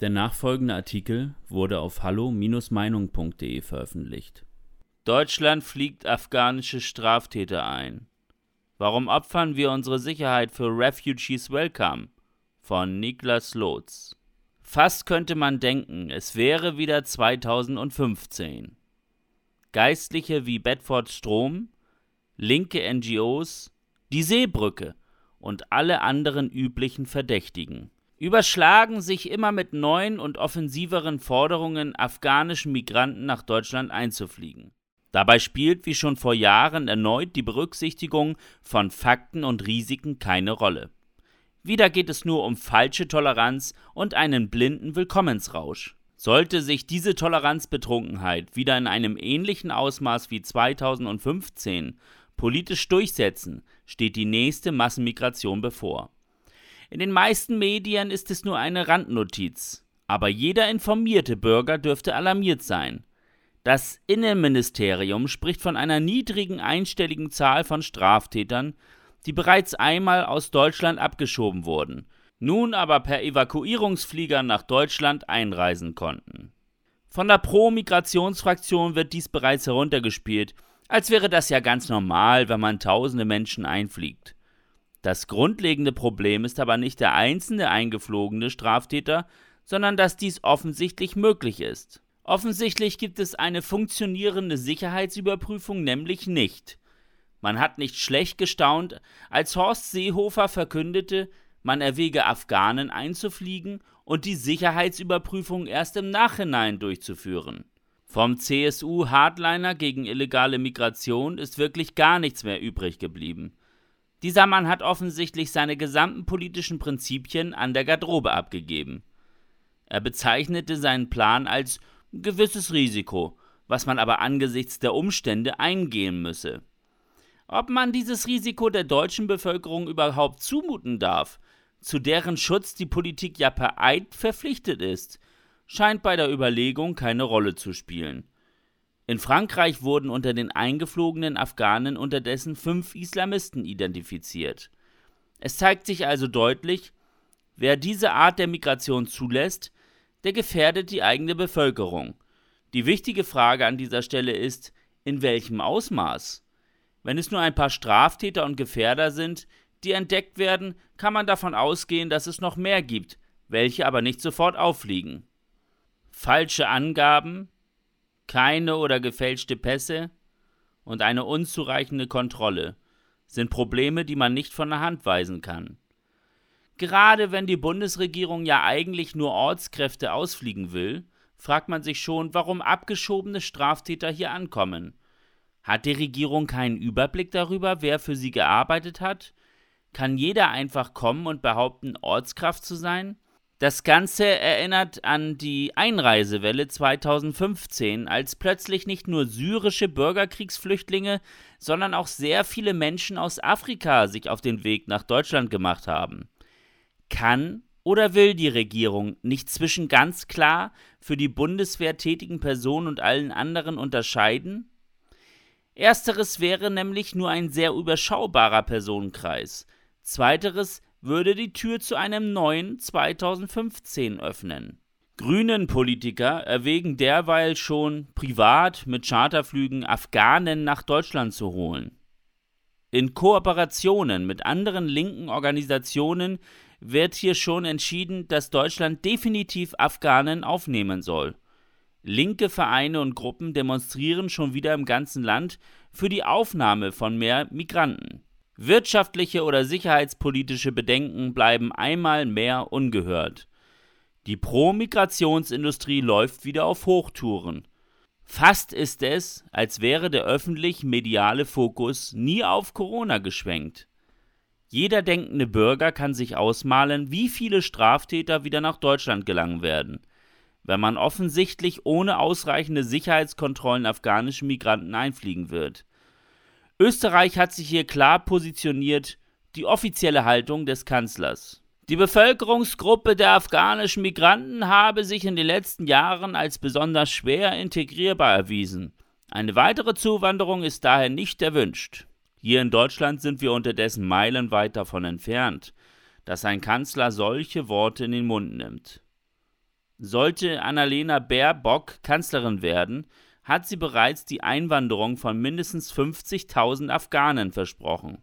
Der nachfolgende Artikel wurde auf hallo-meinung.de veröffentlicht. Deutschland fliegt afghanische Straftäter ein. Warum opfern wir unsere Sicherheit für Refugees Welcome? Von Niklas Lotz. Fast könnte man denken, es wäre wieder 2015. Geistliche wie Bedford Strom, linke NGOs, die Seebrücke und alle anderen üblichen Verdächtigen überschlagen sich immer mit neuen und offensiveren Forderungen, afghanischen Migranten nach Deutschland einzufliegen. Dabei spielt wie schon vor Jahren erneut die Berücksichtigung von Fakten und Risiken keine Rolle. Wieder geht es nur um falsche Toleranz und einen blinden Willkommensrausch. Sollte sich diese Toleranzbetrunkenheit wieder in einem ähnlichen Ausmaß wie 2015 politisch durchsetzen, steht die nächste Massenmigration bevor. In den meisten Medien ist es nur eine Randnotiz, aber jeder informierte Bürger dürfte alarmiert sein. Das Innenministerium spricht von einer niedrigen einstelligen Zahl von Straftätern, die bereits einmal aus Deutschland abgeschoben wurden, nun aber per Evakuierungsflieger nach Deutschland einreisen konnten. Von der Pro-Migrationsfraktion wird dies bereits heruntergespielt, als wäre das ja ganz normal, wenn man tausende Menschen einfliegt. Das grundlegende Problem ist aber nicht der einzelne eingeflogene Straftäter, sondern dass dies offensichtlich möglich ist. Offensichtlich gibt es eine funktionierende Sicherheitsüberprüfung nämlich nicht. Man hat nicht schlecht gestaunt, als Horst Seehofer verkündete, man erwäge Afghanen einzufliegen und die Sicherheitsüberprüfung erst im Nachhinein durchzuführen. Vom CSU Hardliner gegen illegale Migration ist wirklich gar nichts mehr übrig geblieben. Dieser Mann hat offensichtlich seine gesamten politischen Prinzipien an der Garderobe abgegeben. Er bezeichnete seinen Plan als gewisses Risiko, was man aber angesichts der Umstände eingehen müsse. Ob man dieses Risiko der deutschen Bevölkerung überhaupt zumuten darf, zu deren Schutz die Politik ja per Eid verpflichtet ist, scheint bei der Überlegung keine Rolle zu spielen. In Frankreich wurden unter den eingeflogenen Afghanen unterdessen fünf Islamisten identifiziert. Es zeigt sich also deutlich, wer diese Art der Migration zulässt, der gefährdet die eigene Bevölkerung. Die wichtige Frage an dieser Stelle ist, in welchem Ausmaß? Wenn es nur ein paar Straftäter und Gefährder sind, die entdeckt werden, kann man davon ausgehen, dass es noch mehr gibt, welche aber nicht sofort auffliegen. Falsche Angaben, keine oder gefälschte Pässe und eine unzureichende Kontrolle sind Probleme, die man nicht von der Hand weisen kann. Gerade wenn die Bundesregierung ja eigentlich nur Ortskräfte ausfliegen will, fragt man sich schon, warum abgeschobene Straftäter hier ankommen. Hat die Regierung keinen Überblick darüber, wer für sie gearbeitet hat? Kann jeder einfach kommen und behaupten, Ortskraft zu sein? Das Ganze erinnert an die Einreisewelle 2015, als plötzlich nicht nur syrische Bürgerkriegsflüchtlinge, sondern auch sehr viele Menschen aus Afrika sich auf den Weg nach Deutschland gemacht haben. Kann oder will die Regierung nicht zwischen ganz klar für die Bundeswehr tätigen Personen und allen anderen unterscheiden? Ersteres wäre nämlich nur ein sehr überschaubarer Personenkreis. Zweiteres würde die Tür zu einem neuen 2015 öffnen. Grünen-Politiker erwägen derweil schon, privat mit Charterflügen Afghanen nach Deutschland zu holen. In Kooperationen mit anderen linken Organisationen wird hier schon entschieden, dass Deutschland definitiv Afghanen aufnehmen soll. Linke Vereine und Gruppen demonstrieren schon wieder im ganzen Land für die Aufnahme von mehr Migranten. Wirtschaftliche oder sicherheitspolitische Bedenken bleiben einmal mehr ungehört. Die Pro-Migrationsindustrie läuft wieder auf Hochtouren. Fast ist es, als wäre der öffentlich-mediale Fokus nie auf Corona geschwenkt. Jeder denkende Bürger kann sich ausmalen, wie viele Straftäter wieder nach Deutschland gelangen werden, wenn man offensichtlich ohne ausreichende Sicherheitskontrollen afghanische Migranten einfliegen wird. Österreich hat sich hier klar positioniert, die offizielle Haltung des Kanzlers. Die Bevölkerungsgruppe der afghanischen Migranten habe sich in den letzten Jahren als besonders schwer integrierbar erwiesen. Eine weitere Zuwanderung ist daher nicht erwünscht. Hier in Deutschland sind wir unterdessen meilenweit davon entfernt, dass ein Kanzler solche Worte in den Mund nimmt. Sollte Annalena Baerbock Kanzlerin werden, hat sie bereits die Einwanderung von mindestens 50.000 Afghanen versprochen.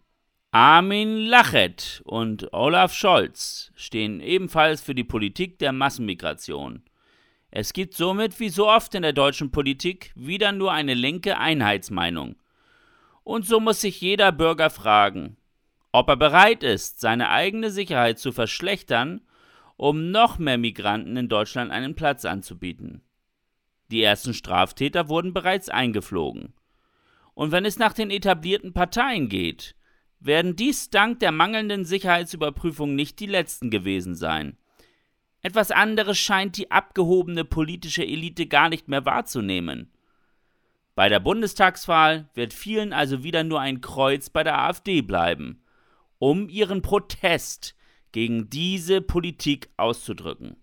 Armin Laschet und Olaf Scholz stehen ebenfalls für die Politik der Massenmigration. Es gibt somit, wie so oft in der deutschen Politik, wieder nur eine linke Einheitsmeinung. Und so muss sich jeder Bürger fragen, ob er bereit ist, seine eigene Sicherheit zu verschlechtern, um noch mehr Migranten in Deutschland einen Platz anzubieten. Die ersten Straftäter wurden bereits eingeflogen. Und wenn es nach den etablierten Parteien geht, werden dies dank der mangelnden Sicherheitsüberprüfung nicht die letzten gewesen sein. Etwas anderes scheint die abgehobene politische Elite gar nicht mehr wahrzunehmen. Bei der Bundestagswahl wird vielen also wieder nur ein Kreuz bei der AfD bleiben, um ihren Protest gegen diese Politik auszudrücken.